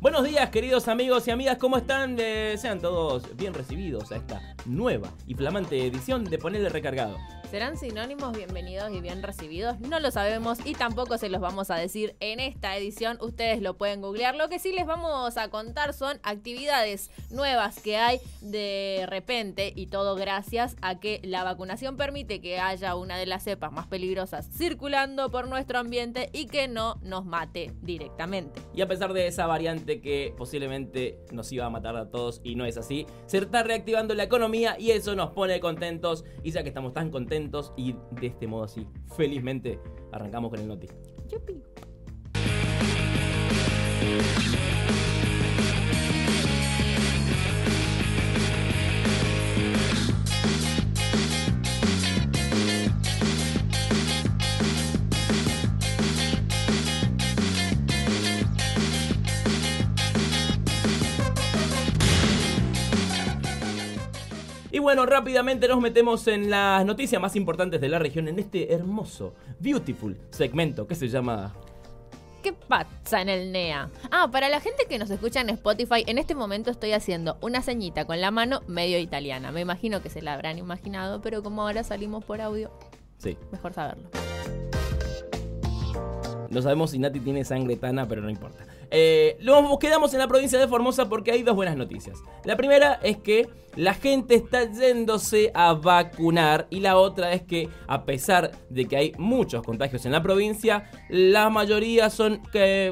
Buenos días, queridos amigos y amigas, ¿cómo están? Eh, sean todos bien recibidos a esta nueva y flamante edición de Ponerle Recargado. ¿Serán sinónimos bienvenidos y bien recibidos? No lo sabemos y tampoco se los vamos a decir en esta edición. Ustedes lo pueden googlear. Lo que sí les vamos a contar son actividades nuevas que hay de repente y todo gracias a que la vacunación permite que haya una de las cepas más peligrosas circulando por nuestro ambiente y que no nos mate directamente. Y a pesar de esa variante que posiblemente nos iba a matar a todos y no es así, se está reactivando la economía y eso nos pone contentos. Y ya que estamos tan contentos, y de este modo así, felizmente, arrancamos con el noti. Bueno, rápidamente nos metemos en las noticias más importantes de la región en este hermoso, beautiful segmento que se llama ¿Qué pasa en el NEA? Ah, para la gente que nos escucha en Spotify, en este momento estoy haciendo una ceñita con la mano medio italiana. Me imagino que se la habrán imaginado, pero como ahora salimos por audio, sí. mejor saberlo. No sabemos si Nati tiene sangre tana, pero no importa. Eh, nos quedamos en la provincia de Formosa porque hay dos buenas noticias. La primera es que la gente está yéndose a vacunar y la otra es que a pesar de que hay muchos contagios en la provincia, la mayoría son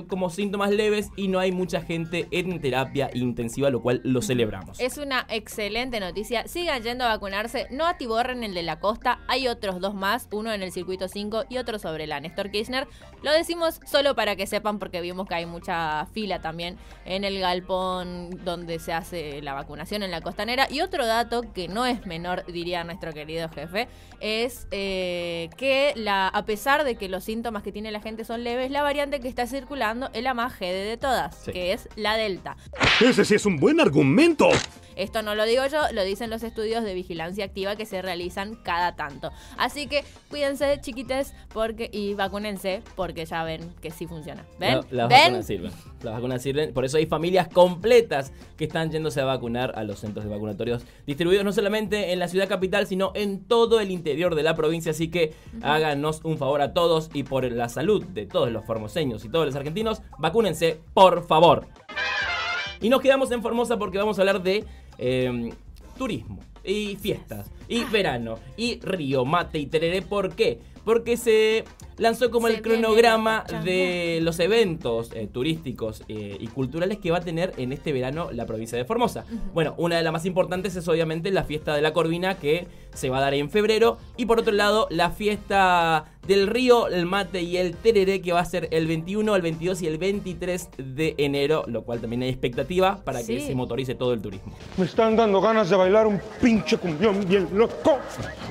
como síntomas leves y no hay mucha gente en terapia intensiva, lo cual lo celebramos. Es una excelente noticia. Sigan yendo a vacunarse, no atiborren el de la costa, hay otros dos más, uno en el circuito 5 y otro sobre la Néstor Kirchner. Lo decimos solo para que sepan porque vimos que hay mucha fila también en el galpón donde se hace la vacunación en la costanera y otro dato que no es menor, diría nuestro querido jefe, es eh, que la, a pesar de que los síntomas que tiene la gente son leves, la variante que está circulando es la más jede de todas, que es la Delta. Ese sí es un buen argumento. Esto no lo digo yo, lo dicen los estudios de vigilancia activa que se realizan cada tanto. Así que cuídense, chiquites, porque y vacúnense, porque ya ven que sí funciona. ¿Ven? las vacunas sirven. Las vacunas sirven. Por eso hay familias completas que están yéndose a vacunar a los centros de vacunatorios distribuidos no solamente en la ciudad capital, sino en todo el interior de la provincia. Así que háganos un favor a todos y por la salud de todos los formoseños y todos los argentinos, vacúnense, por favor. Y nos quedamos en Formosa porque vamos a hablar de Em, turismo y fiestas y verano y río, mate y tereré. ¿Por qué? Porque se lanzó como el cronograma de los eventos eh, turísticos eh, y culturales que va a tener en este verano la provincia de Formosa. Bueno, una de las más importantes es obviamente la fiesta de la Corvina que se va a dar en febrero y por otro lado la fiesta del río, el mate y el tereré que va a ser el 21, el 22 y el 23 de enero, lo cual también hay expectativa para que se motorice todo el turismo. Me están dando ganas de bailar un pinche cumbión bien loco,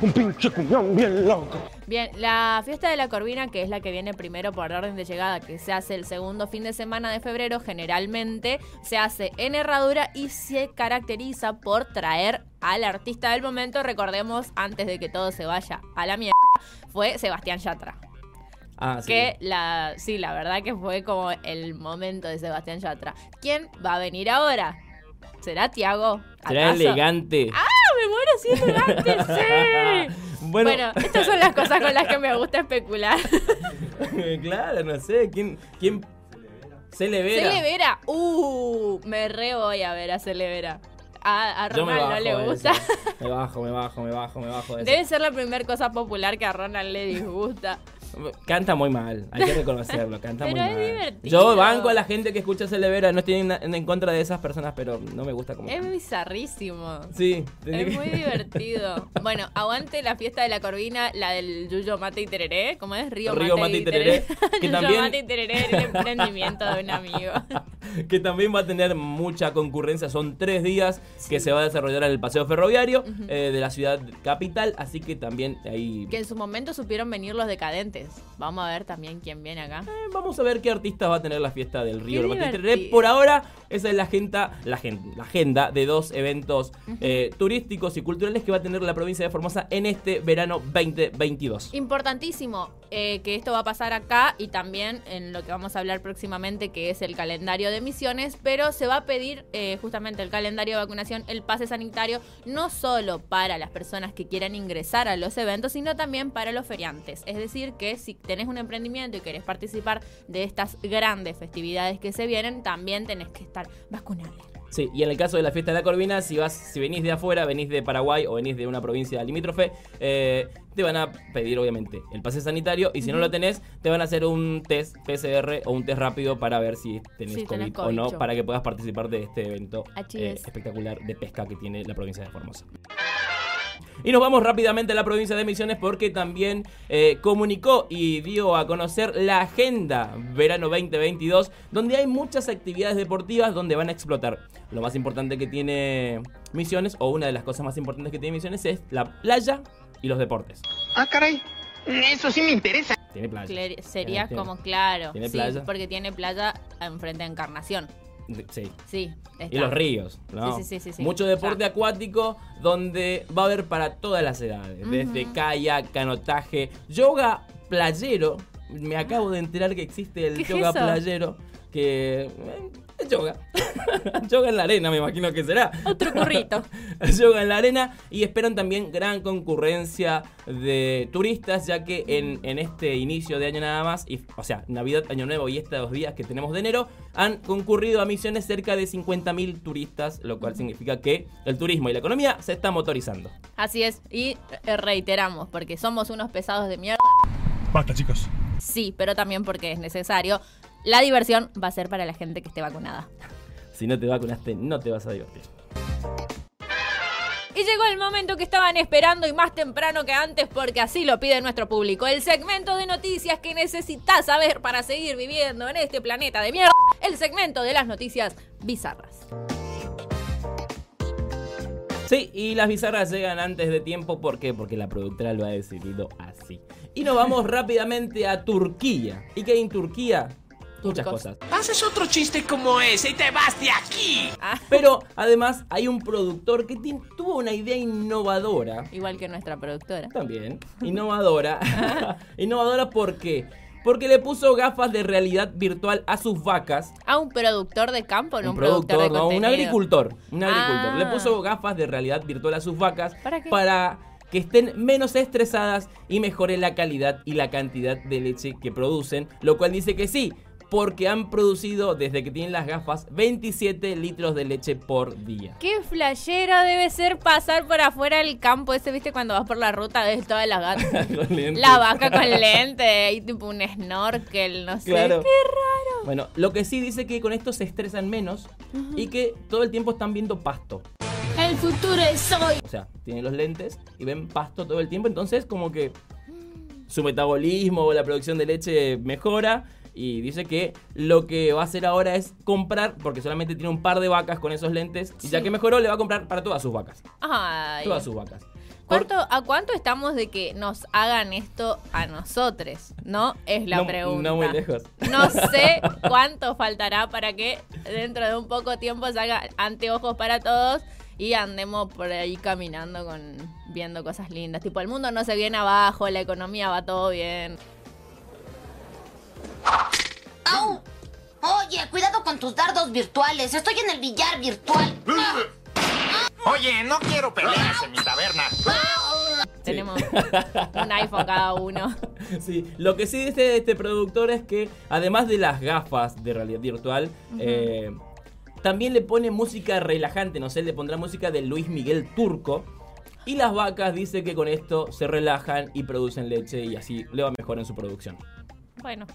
un pinche cumbión bien loco. Bien, la fiesta de la Corvina, que es la que viene primero por orden de llegada, que se hace el segundo fin de semana de febrero, generalmente se hace en Herradura y se caracteriza por traer al artista del momento. Recordemos, antes de que todo se vaya a la mierda, fue Sebastián Yatra. Ah, sí. Que la, sí, la verdad que fue como el momento de Sebastián Yatra. ¿Quién va a venir ahora? ¿Será Tiago? ¿Será elegante? ¡Ah! ¡Me muero si es elegante! sí. Bueno, estas son las cosas con las que me gusta especular. claro, no sé. ¿Quién, quién Celevera. Celevera. Uh, me re voy a ver a Celevera. A, a Ronald no le gusta. Me bajo, me bajo, me bajo, me bajo. Debe ser la primera cosa popular que a Ronald le disgusta. Canta muy mal, hay que reconocerlo, canta pero muy es mal. Divertido. Yo banco a la gente que escucha Celevera, no estoy en, en, contra de esas personas, pero no me gusta como. Es bizarrísimo. Sí, es muy divertido. Bueno, aguante la fiesta de la Corvina, la del Yuyo Mate y Tereré, ¿cómo es? Río, Río Mate, y Tereré. que también... Mate y Tereré, el emprendimiento de un amigo. que también va a tener mucha concurrencia, son tres días que se va a desarrollar en el paseo ferroviario eh, de la ciudad capital, así que también ahí. Que en su momento supieron venir los decadentes. Vamos a ver también quién viene acá. Eh, vamos a ver qué artistas va a tener la fiesta del Río Por ahora, esa es la agenda, la, la agenda de dos eventos eh, turísticos y culturales que va a tener la provincia de Formosa en este verano 2022. Importantísimo, eh, que esto va a pasar acá y también en lo que vamos a hablar próximamente, que es el calendario de misiones, pero se va a pedir eh, justamente el calendario de vacunación, el pase sanitario, no solo para las personas que quieran ingresar a los eventos, sino también para los feriantes. Es decir, que si tenés un emprendimiento y querés participar de estas grandes festividades que se vienen, también tenés que estar Sí, y en el caso de la fiesta de la Corvina, si vas, si venís de afuera, venís de Paraguay o venís de una provincia limítrofe, eh, te van a pedir obviamente el pase sanitario y si no lo tenés, te van a hacer un test PCR o un test rápido para ver si tenés, Sí, COVID, tenés o no, yo. para que puedas participar de este evento eh, es. espectacular de pesca que tiene la provincia de Formosa. Y nos vamos rápidamente a la provincia de Misiones porque también eh, comunicó y dio a conocer la agenda verano 2022, donde hay muchas actividades deportivas donde van a explotar. Lo más importante que tiene Misiones, o una de las cosas más importantes que tiene Misiones, es la playa y los deportes. Ah, caray. Eso sí me interesa. Tiene playa. Cler- Sería Tiene- como claro. ¿Tiene sí, playa? porque tiene playa enfrente de Encarnación. Sí. Sí. Y los ríos, ¿no? Sí, sí, sí, sí. Mucho deporte Ya. acuático donde va a haber para todas las edades, desde kayak, canotaje, yoga playero. Me acabo de enterar que existe el ¿Qué es yoga playero, que eh, yoga. yoga en la arena, me imagino que será. Otro currito. yoga en la arena y esperan también gran concurrencia de turistas ya que en, en este inicio de año nada más, y, o sea, Navidad, Año Nuevo y estos días que tenemos de enero, han concurrido a misiones cerca de 50.000 turistas, lo cual significa que el turismo y la economía se están motorizando. Así es. Y eh, reiteramos, porque somos unos pesados de mierda. Basta, chicos. Sí, pero también porque es necesario. La diversión va a ser para la gente que esté vacunada. Si no te vacunaste, no te vas a divertir. Y llegó el momento que estaban esperando y más temprano que antes porque así lo pide nuestro público. El segmento de noticias que necesitas saber para seguir viviendo en este planeta de mierda. El segmento de las noticias bizarras. Sí, y las bizarras llegan antes de tiempo, ¿por qué? Porque la productora lo ha decidido así. Y nos vamos rápidamente a Turquía. ¿Y qué hay en Turquía? Muchas cosas. Haces otro chiste como ese y te vas de aquí. Ah, Pero además hay un productor que tuvo una idea innovadora. igual que nuestra productora. También. Innovadora. innovadora ¿por qué? Porque le puso gafas de realidad virtual a sus vacas. A un productor de campo, no Un un, productor, de no, un agricultor. Un agricultor. Ah. Le puso gafas de realidad virtual a sus vacas ¿Para qué? para que estén menos estresadas y mejore la calidad y la cantidad de leche que producen. Lo cual dice que sí, porque han producido desde que tienen las gafas 27 litros de leche por día. Qué flashero debe ser pasar por afuera del campo ese, viste, cuando vas por la ruta, ves todas las gatas. La vaca con lente y tipo un snorkel, no sé. Claro. Qué raro. Bueno, lo que sí dice que con esto se estresan menos y que todo el tiempo están viendo pasto. El futuro es hoy. O sea, tienen los lentes y ven pasto todo el tiempo, entonces como que su metabolismo o la producción de leche mejora y dice que lo que va a hacer ahora es comprar, porque solamente tiene un par de vacas con esos lentes, y ya que mejoró le va a comprar para todas sus vacas. Ay. Todas sus vacas. Por- ¿Cuánto, ¿A cuánto estamos de que nos hagan esto a nosotros? ¿No? Es la No- pregunta. no muy lejos. No sé cuánto faltará para que dentro de un poco tiempo se haga anteojos para todos y andemos por ahí caminando con viendo cosas lindas. Tipo, el mundo no se viene abajo, la economía va todo bien. ¡Au! Oye, cuidado con tus dardos virtuales. Estoy en el billar virtual. Oye, no quiero peleas en mi taberna. Tenemos un iPhone cada uno. Sí, lo que sí dice este productor es que además de las gafas de realidad virtual, eh, también le pone música relajante, no sé, le pondrá música de Luis Miguel Turco. Y las vacas dice que con esto se relajan y producen leche y así le va mejor en su producción. Bueno,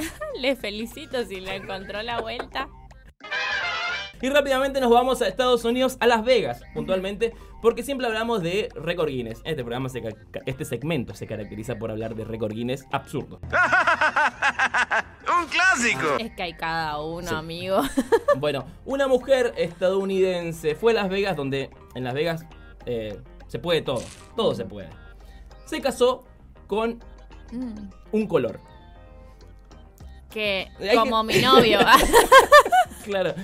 le felicito si le encontró la vuelta. Y rápidamente nos vamos a Estados Unidos, a Las Vegas, puntualmente, porque siempre hablamos de récord Guinness. Este programa, se este segmento se caracteriza por hablar de récord Guinness absurdo. Un clásico. Es que hay cada uno, Sí. amigo. Bueno, una mujer estadounidense fue a Las Vegas, donde en Las Vegas eh, se puede todo, todo se puede. Se casó con Mm, un color. Que como mi novio. Claro.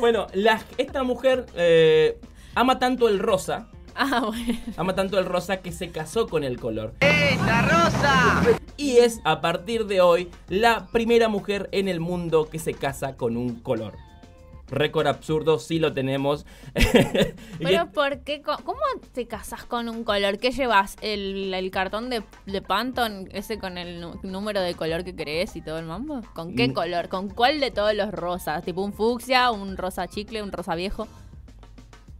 Bueno, la- esta mujer eh, ama tanto el rosa, ah, bueno. ama tanto el rosa que se casó con el color. ¡Ey, la rosa! y es a partir de hoy la primera mujer en el mundo que se casa con un color. Récord absurdo, sí lo tenemos. Pero ¿por qué? ¿Cómo te casas con un color? ¿Qué llevas? ¿El, el cartón de, de Pantone, ese con el número de color que crees y todo el mambo? ¿Con qué Mm. color? ¿Con cuál de todos los rosas? ¿Tipo un fucsia, un rosa chicle, un rosa viejo?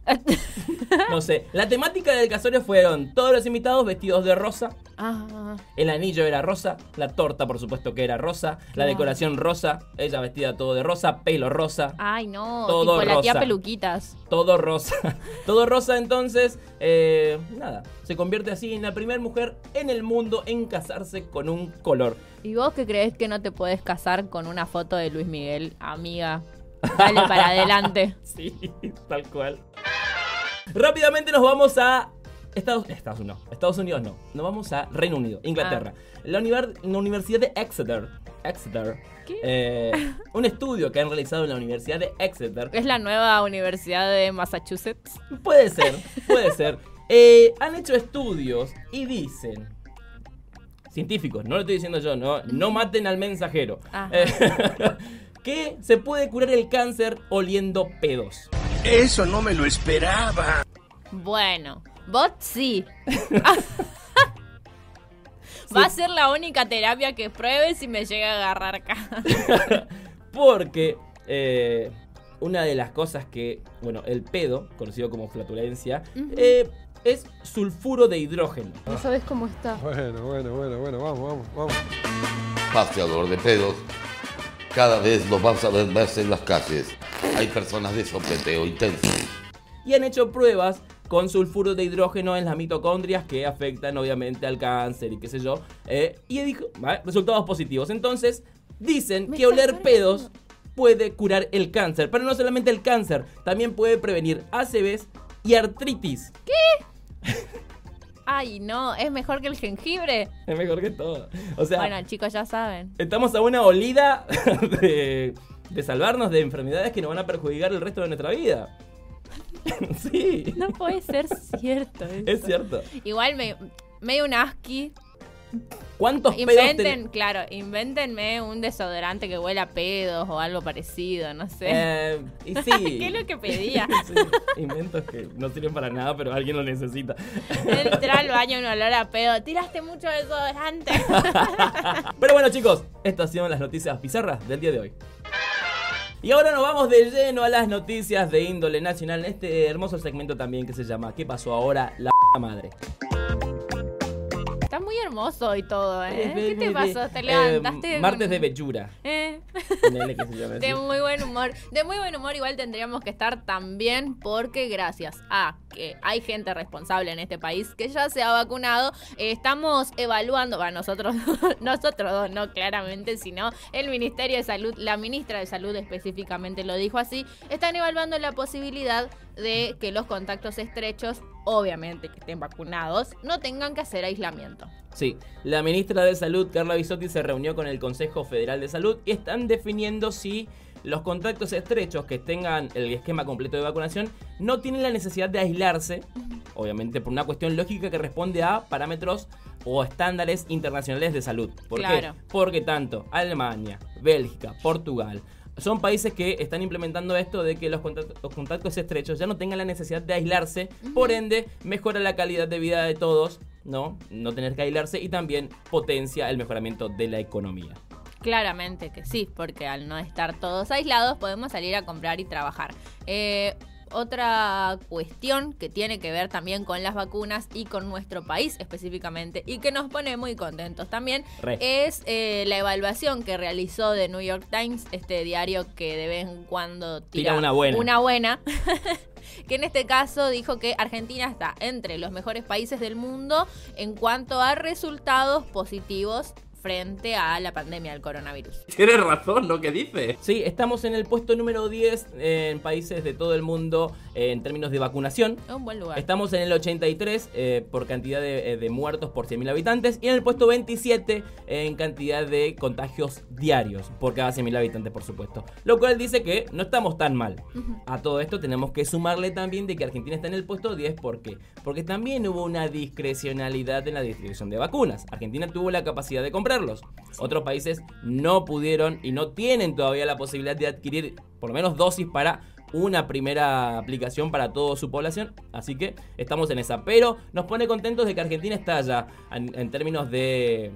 no sé, la temática del casorio fueron todos los invitados vestidos de rosa, ah, el anillo era rosa, la torta por supuesto que era rosa, la decoración rosa, ella vestida todo de rosa, pelo rosa, ay no, Todo tipo la tía rosa. peluquitas. todo rosa. todo rosa entonces, eh, nada, se convierte así en la primera mujer en el mundo en casarse con un color. ¿Y vos qué crees que no te puedes casar con una foto de Luis Miguel, amiga? Dale para adelante. Sí, tal cual. Rápidamente nos vamos a Estados, Estados Unidos. Estados Unidos no. Nos vamos a Reino Unido, Inglaterra. La, univer- la Universidad de Exeter. Exeter. ¿Qué? eh, un estudio que han realizado en la Universidad de Exeter. Es la nueva universidad de Massachusetts. Puede ser, puede ser. Eh, han hecho estudios y dicen. Científicos, no lo estoy diciendo yo, no, no maten al mensajero. Ajá. Eh, que se puede curar el cáncer oliendo pedos. Eso no me lo esperaba. Bueno, vos sí. Va a ser la única terapia que pruebes si me llega a agarrar acá. Porque eh, una de las cosas que, bueno, el pedo, conocido como flatulencia, eh, es sulfuro de hidrógeno. No sabes cómo está. Bueno, bueno, bueno, bueno, vamos, vamos, vamos. paseador de pedos. Cada vez los vas a ver más en las calles. Hay personas de sopeteo intenso. Y han hecho pruebas con sulfuro de hidrógeno en las mitocondrias que afectan obviamente al cáncer y qué sé yo. eh, y dijo, ¿vale? resultados positivos. Entonces, dicen Me que oler pedos puede curar el cáncer. Pero no solamente el cáncer, también puede prevenir ACVs y artritis. Ay, no, es mejor que el jengibre. Es mejor que todo. O sea, Bueno, chicos, ya saben. estamos a una olida de, de salvarnos de enfermedades que nos van a perjudicar el resto de nuestra vida. sí, No puede ser cierto. eso. es cierto. Igual me, medio un asqui. ¿Cuántos pedos Inventen, ten- claro, invéntenme un desodorante que huela a pedos o algo parecido, no sé. Eh, y sí. ¿Qué es lo que pedía? Sí, inventos que no sirven para nada, pero alguien lo necesita. Entra al baño un olor a pedo. Tiraste mucho desodorante. Pero bueno, chicos, estas han sido las noticias bizarras del día de hoy. Y ahora nos vamos de lleno a las noticias de índole nacional en este hermoso segmento también que se llama ¿Qué pasó ahora? La madre. Hermoso y todo, ¿eh? Eh, ¿Qué te eh, pasó? ¿Te eh, levantaste? martes de Bellura. Eh. Llame así. De muy buen humor. De muy buen humor igual tendríamos que estar también porque gracias a que hay gente responsable en este país que ya se ha vacunado, eh, estamos evaluando, va, nosotros, nosotros dos, no claramente, sino el Ministerio de Salud, la ministra de Salud específicamente lo dijo así, están evaluando la posibilidad de que los contactos estrechos, obviamente que estén vacunados, no tengan que hacer aislamiento. Sí, la ministra de Salud, Carla Bisotti, se reunió con el Consejo Federal de Salud y están definiendo si los contactos estrechos que tengan el esquema completo de vacunación no tienen la necesidad de aislarse, obviamente por una cuestión lógica que responde a parámetros o estándares internacionales de salud. ¿Por Claro. qué? Porque tanto Alemania, Bélgica, Portugal, son países que están implementando esto de que los contactos, los contactos estrechos ya no tengan la necesidad de aislarse, por ende mejora la calidad de vida de todos, ¿no? No tener que aislarse y también potencia el mejoramiento de la economía. Claramente que sí, porque al no estar todos aislados podemos salir a comprar y trabajar. Eh, otra cuestión que tiene que ver también con las vacunas y con nuestro país específicamente y que nos pone muy contentos también Re. es eh, la evaluación que realizó The New York Times, este diario que de vez en cuando tira, Tira una buena. Una buena. que en este caso dijo que Argentina está entre los mejores países del mundo en cuanto a resultados positivos frente a la pandemia del coronavirus. Tienes razón lo que dice. Sí, estamos en el puesto número 10 en países de todo el mundo eh, en términos de vacunación. Es un buen lugar. Estamos en el 83 eh, por cantidad de, eh, de muertos por 100.000 habitantes y en el puesto 27 en cantidad de contagios diarios por cada 100.000 habitantes, por supuesto. Lo cual dice que no estamos tan mal. A todo esto tenemos que sumarle también de que Argentina está en el puesto 10. ¿Por qué? Porque también hubo una discrecionalidad en la distribución de vacunas. Argentina tuvo la capacidad de Otros países no pudieron y no tienen todavía la posibilidad de adquirir por lo menos dosis para una primera aplicación para toda su población. Así que estamos en esa. Pero nos pone contentos de que Argentina está ya en, en términos de.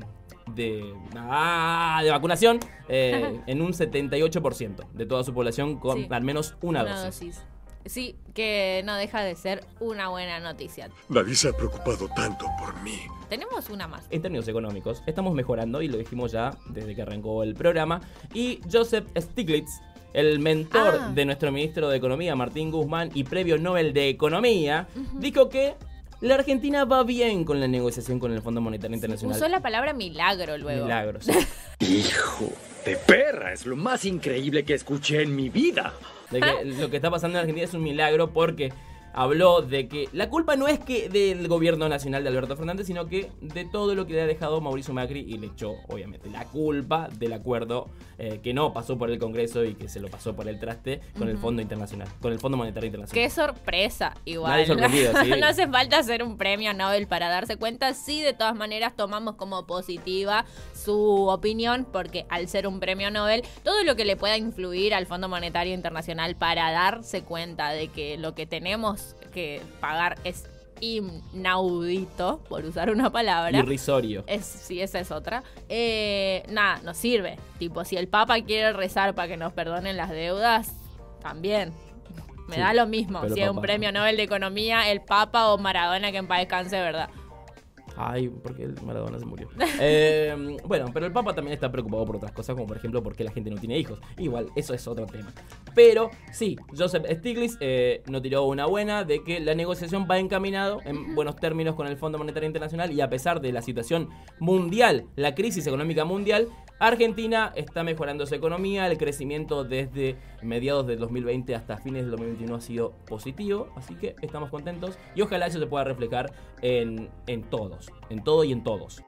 De, ah, de vacunación eh, en un 78% de toda su población con Sí. al menos una, Una dosis. dosis. Sí, que no deja de ser una buena noticia. Nadie se ha preocupado tanto por mí. Tenemos una más. En términos económicos, estamos mejorando y lo dijimos ya desde que arrancó el programa. Y Joseph Stiglitz, el mentor Ah. de nuestro ministro de Economía, Martín Guzmán, y premio Nobel de Economía, dijo que la Argentina va bien con la negociación con el Fondo Monetario Internacional. Usó la palabra milagro luego. Milagros. Hijo de perra, es lo más increíble que escuché en mi vida. De que lo que está pasando en Argentina es un milagro porque habló de que la culpa no es que del gobierno nacional de Alberto Fernández, sino que de todo lo que le ha dejado Mauricio Macri y le echó, obviamente, la culpa del acuerdo eh, que no pasó por el Congreso y que se lo pasó por el traste con el Fondo Internacional, con el Fondo Monetario Internacional. Qué sorpresa, igual. Nadie sorprendido, sí. no hace falta hacer un premio Nobel para darse cuenta. Sí, de todas maneras, tomamos como positiva su opinión, porque al ser un premio Nobel, todo lo que le pueda influir al Fondo Monetario Internacional para darse cuenta de que lo que tenemos que pagar es inaudito, por usar una palabra. Irrisorio. Es, sí, esa es otra. Eh, nada, nos sirve. Tipo, si el Papa quiere rezar para que nos perdonen las deudas, también. Me Sí, da lo mismo. Si es un premio Nobel de Economía, el Papa o Maradona que en paz descanse, ¿verdad? Ay, porque el Maradona se murió. Eh, bueno, pero el Papa también está preocupado por otras cosas, como por ejemplo por qué la gente no tiene hijos. Igual, eso es otro tema. Pero sí, Joseph Stiglitz eh, nos tiró una buena de que la negociación va encaminado en buenos términos con el Fondo Monetario Internacional y a pesar de la situación mundial, la crisis económica mundial, Argentina está mejorando su economía, el crecimiento desde mediados del 2020 hasta fines del 2021 ha sido positivo, así que estamos contentos y ojalá eso se pueda reflejar en, en todos, en todo y en todos.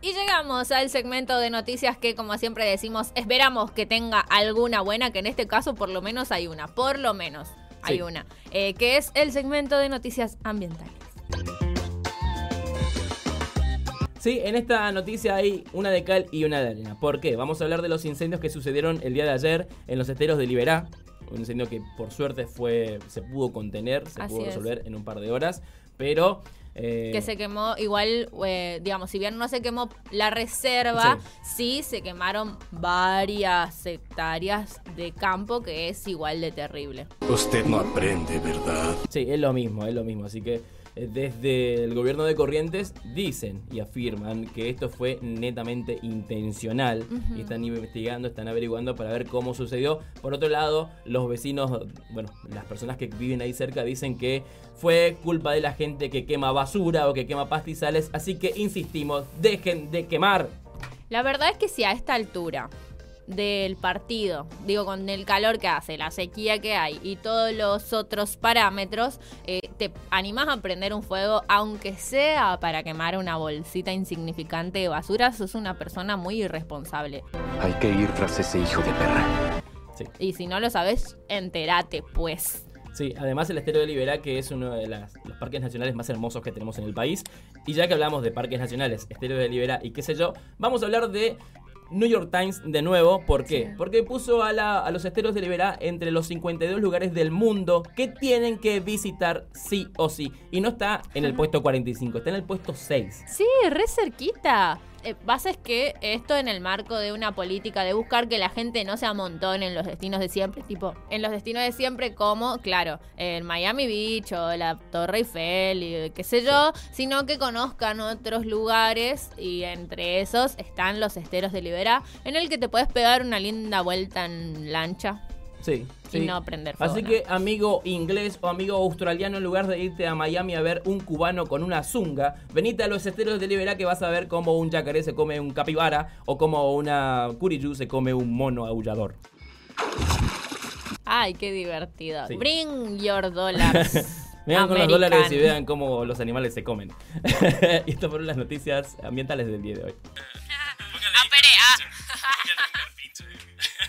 Y llegamos al segmento de noticias que, como siempre decimos, esperamos que tenga alguna buena, que en este caso por lo menos hay una, por lo menos hay Sí. una, eh, que es el segmento de noticias ambientales. Sí, en esta noticia hay una de cal y una de arena. ¿Por qué? Vamos a hablar de los incendios que sucedieron el día de ayer en los esteros de Liberá. Un incendio que por suerte fue se pudo contener, se Así pudo es. resolver en un par de horas, pero... eh, que se quemó igual, eh, digamos, si bien no se quemó la reserva, sí. se quemaron varias hectáreas de campo, que es igual de terrible. Usted no aprende, ¿verdad? Sí, es lo mismo, es lo mismo. Así que desde el gobierno de Corrientes dicen y afirman que esto fue netamente intencional y están investigando, están averiguando para ver cómo sucedió. Por otro lado, los vecinos, bueno, las personas que viven ahí cerca dicen que fue culpa de la gente que quema basura o que quema pastizales. Así que insistimos, dejen de quemar. La verdad es que si a esta altura del partido, digo, con el calor que hace, la sequía que hay y todos los otros parámetros, eh, te animás a prender un fuego, aunque sea para quemar una bolsita insignificante de basura, sos una persona muy irresponsable. Hay que ir tras ese hijo de perra. Sí. Y si no lo sabes, entérate, pues. Sí, además el Estero de Liberá, que es uno de las- los parques nacionales más hermosos que tenemos en el país. Y ya que hablamos de parques nacionales, Estero de Liberá y qué sé yo, vamos a hablar de New York Times de nuevo. ¿Por qué? Porque puso a, la- a los esteros de Liberá entre los 52 lugares del mundo que tienen que visitar sí o sí. Y no está en el puesto 45, está en el puesto 6. Sí, re cerquita. Eh, pasa es que esto en el marco de una política de buscar que la gente no se amontone en los destinos de siempre, tipo, en los destinos de siempre como, claro, el Miami Beach o la Torre Eiffel y qué sé yo, sino que conozcan otros lugares y entre esos están los esteros de Liberá, en el que te puedes pegar una linda vuelta en lancha. Sí, y sí. no prender fuego. Así ¿no? que, amigo inglés o amigo australiano, en lugar de irte a Miami a ver un cubano con una zunga, venite a los esteros de Liberá que vas a ver cómo un yacaré se come un capibara o como una curiyú se come un mono aullador. Ay, qué divertido. Sí. Bring your dollars. Vean con los dólares y American. vean cómo los animales se comen. y estas fueron las noticias ambientales del día de hoy.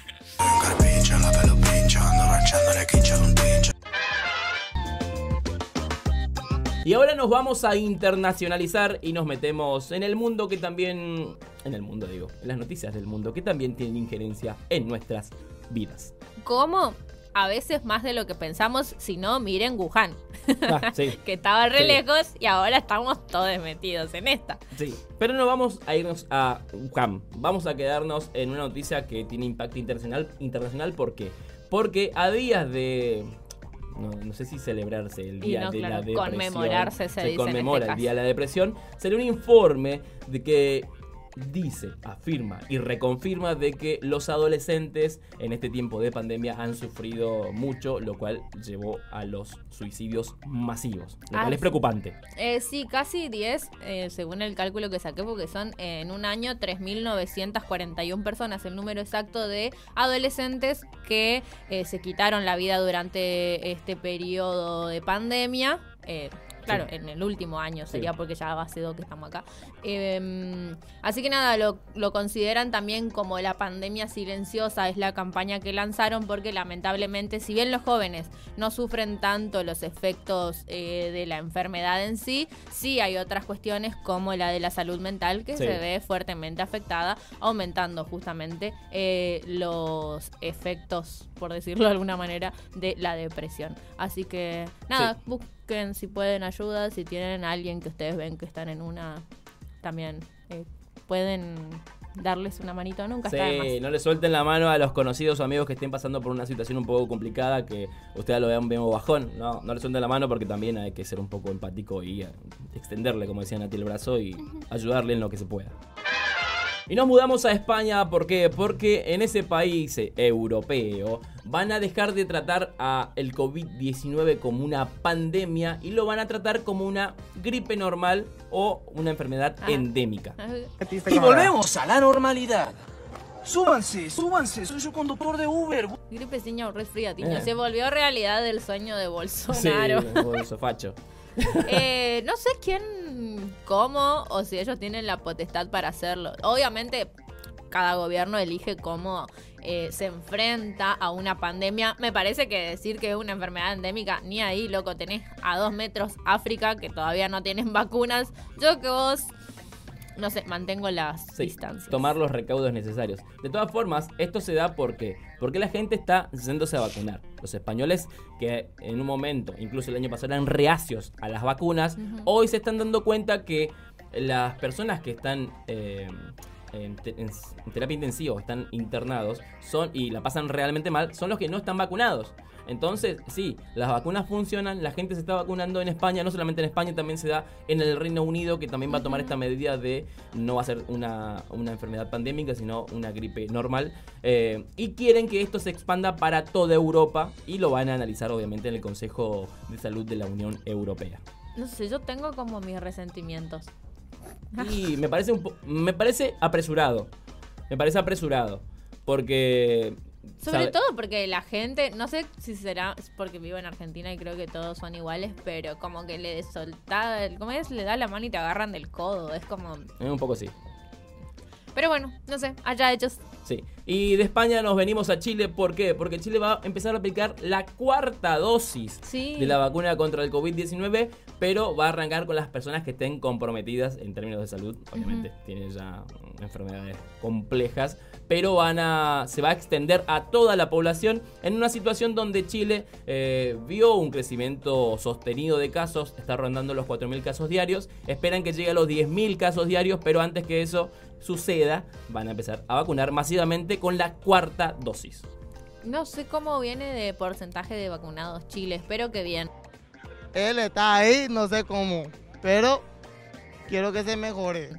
Y ahora nos vamos a internacionalizar y nos metemos en el mundo que también... En el mundo digo, en las noticias del mundo que también tienen injerencia en nuestras vidas. ¿Cómo? A veces más de lo que pensamos, si no, miren Wuhan. Ah, sí. que estaba re Sí. lejos y ahora estamos todos metidos en esta. Sí, pero no vamos a irnos a Wuhan. Vamos a quedarnos en una noticia que tiene impacto internacional. internacional ¿Por qué? Porque a días de. No, no sé si celebrarse el día no, de claro, la depresión. conmemorarse se dice en conmemora este el día de la depresión. Salió un informe de que dice, afirma y reconfirma de que los adolescentes en este tiempo de pandemia han sufrido mucho, lo cual llevó a los suicidios masivos. Lo Ah, cual es sí. preocupante. Eh, sí, casi 10, eh, según el cálculo que saqué, porque son eh, en un año 3.941 personas, el número exacto de adolescentes que eh, se quitaron la vida durante este periodo de pandemia. Claro, Sí. en el último año sería Sí. porque ya hace dos que estamos acá. Eh, así que nada, lo, lo consideran también como la pandemia silenciosa, es la campaña que lanzaron porque lamentablemente, si bien los jóvenes no sufren tanto los efectos eh, de la enfermedad en sí, sí hay otras cuestiones como la de la salud mental que Sí. se ve fuertemente afectada, aumentando justamente eh, los efectos, por decirlo de alguna manera, de la depresión. Así que nada, Sí. Busquen si pueden ayuda, si tienen a alguien que ustedes ven que están en una, también eh, pueden darles una manito, nunca está de más. Sí, no le suelten la mano a los conocidos o amigos que estén pasando por una situación un poco complicada, que ustedes lo vean bien bajón. No, no le suelten la mano porque también hay que ser un poco empático y eh, extenderle, como decía Nati, el brazo y ayudarle en lo que se pueda. Y nos mudamos a España, ¿por qué? Porque en ese país eh, europeo van a dejar de tratar a el COVID-19 como una pandemia y lo van a tratar como una gripe normal o una enfermedad Ajá. endémica. Y volvemos a la normalidad. Súbanse, súbanse, soy su conductor de Uber. Gripeciña o resfriatiño. Eh. Se volvió realidad el sueño de Sí, Bolsonaro. bolso facho. Eh, no sé quién, cómo, o si ellos tienen la potestad para hacerlo. Obviamente, cada gobierno elige cómo eh, se enfrenta a una pandemia. Me parece que decir que es una enfermedad endémica, ni ahí, loco, tenés a dos metros África que todavía no tienen vacunas. Yo que vos, no sé, mantengo las Sí, distancias. tomar los recaudos necesarios. De todas formas, esto se da porque porque la gente está yéndose a vacunar. Los españoles que en un momento, incluso el año pasado, eran reacios a las vacunas, hoy se están dando cuenta que las personas que están eh, en, te- en s- en terapia intensiva o están internados son y la pasan realmente mal, son los que no están vacunados. Entonces, sí, las vacunas funcionan, la gente se está vacunando en España, no solamente en España, también se da en el Reino Unido, que también va a tomar esta medida de no va a ser una, una enfermedad pandémica, sino una gripe normal. Eh, y quieren que esto se expanda para toda Europa y lo van a analizar obviamente en el Consejo de Salud de la Unión Europea. No sé, yo tengo como mis resentimientos. Y me parece, un po- me parece apresurado, me parece apresurado, porque... Sobre sabe- todo porque la gente, no sé si será porque vivo en Argentina y creo que todos son iguales, pero como que le solta, ¿cómo es? Le da la mano y te agarran del codo, es como... Eh, un poco sí. Pero bueno, no sé, allá ellos. Sí. Y de España nos venimos a Chile, ¿por qué? Porque Chile va a empezar a aplicar la cuarta dosis Sí. de la vacuna contra el COVID-19, pero va a arrancar con las personas que estén comprometidas en términos de salud, obviamente, tienen ya enfermedades complejas, pero van a se va a extender a toda la población en una situación donde Chile eh, vio un crecimiento sostenido de casos, está rondando los 4.000 casos diarios, esperan que llegue a los 10.000 casos diarios, pero antes que eso suceda, van a empezar a vacunar masivamente con la cuarta dosis. No sé cómo viene de porcentaje de vacunados Chile, espero que bien. Él está ahí, no sé cómo, pero quiero que se mejore.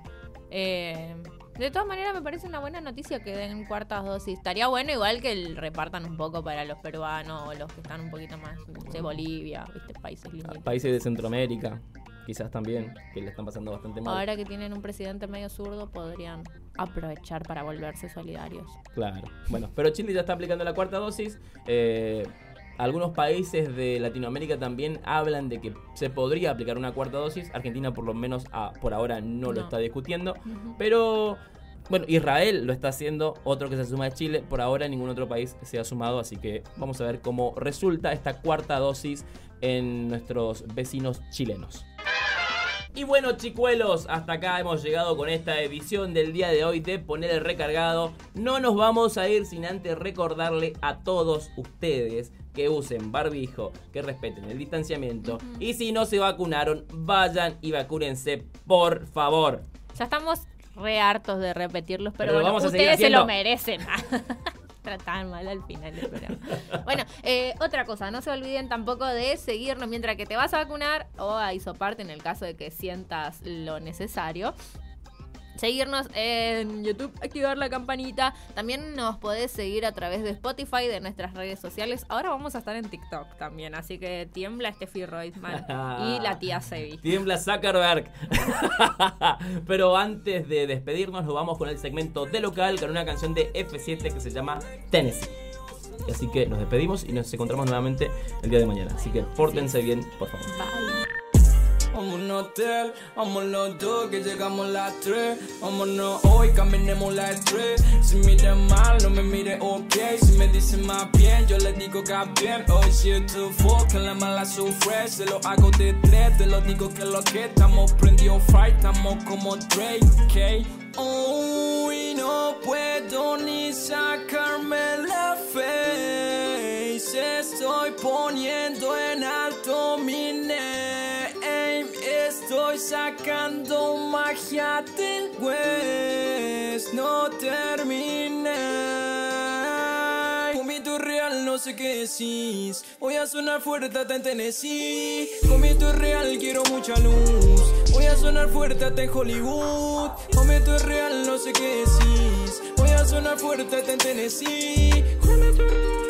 Eh, De todas maneras, me parece una buena noticia que den cuartas dosis. Estaría bueno igual que el repartan un poco para los peruanos o los que están un poquito más de Bolivia, ¿viste? Países lindos. Países de Centroamérica, quizás también, que le están pasando bastante mal. Ahora que tienen un presidente medio zurdo, podrían aprovechar para volverse solidarios. Claro. Bueno, pero Chile ya está aplicando la cuarta dosis. Eh, algunos países de Latinoamérica también hablan de que se podría aplicar una cuarta dosis. Argentina por lo menos ah, por ahora no, lo está discutiendo. Pero bueno, Israel lo está haciendo, otro que se suma a Chile. Por ahora ningún otro país se ha sumado, así que vamos a ver cómo resulta esta cuarta dosis en nuestros vecinos chilenos. Y bueno, chicuelos, hasta acá hemos llegado con esta edición del día de hoy de Poner el Recargado. No nos vamos a ir sin antes recordarle a todos ustedes que usen barbijo, que respeten el distanciamiento. Y si no se vacunaron, vayan y vacúnense, por favor. Ya estamos re hartos de repetirlos, pero, Pero bueno, vamos a ustedes se lo merecen. Tratan mal al final del. Bueno, eh, otra cosa, no se olviden tampoco de seguirnos mientras que te vas a vacunar o a isoparte en el caso de que sientas lo necesario. Seguirnos en YouTube, activar la campanita. También nos podés seguir a través de Spotify, de nuestras redes sociales. Ahora vamos a estar en TikTok también, así que tiembla Steffi Reutemann y la tía Sebi. Tiembla Zuckerberg. Pero antes de despedirnos, nos vamos con el segmento de local con una canción de F7 que se llama Tennessee. Así que nos despedimos y nos encontramos nuevamente el día de mañana. Así que pórtense bien, por favor. Vamos a un hotel, vamos los dos que llegamos las tres. Vámonos hoy, caminemos las tres. Si mire mal, no me mire ok. Si me dice más bien, yo le digo que bien. Hoy shit to fuck, que la mala sufre. Se lo hago de tres, te lo digo que lo que estamos prendidos fight, estamos como Drake, ok. Hoy no puedo ni sacarme la face. Estoy poniendo en Estoy sacando magia del West. No terminé. Comito real, no sé qué decís. Voy a sonar fuerte hasta en Tennessee. Comito real, quiero mucha luz. Voy a sonar fuerte hasta en Hollywood. Comito real, no sé qué decís. Voy a sonar fuerte hasta en Tennessee. Quiero mucha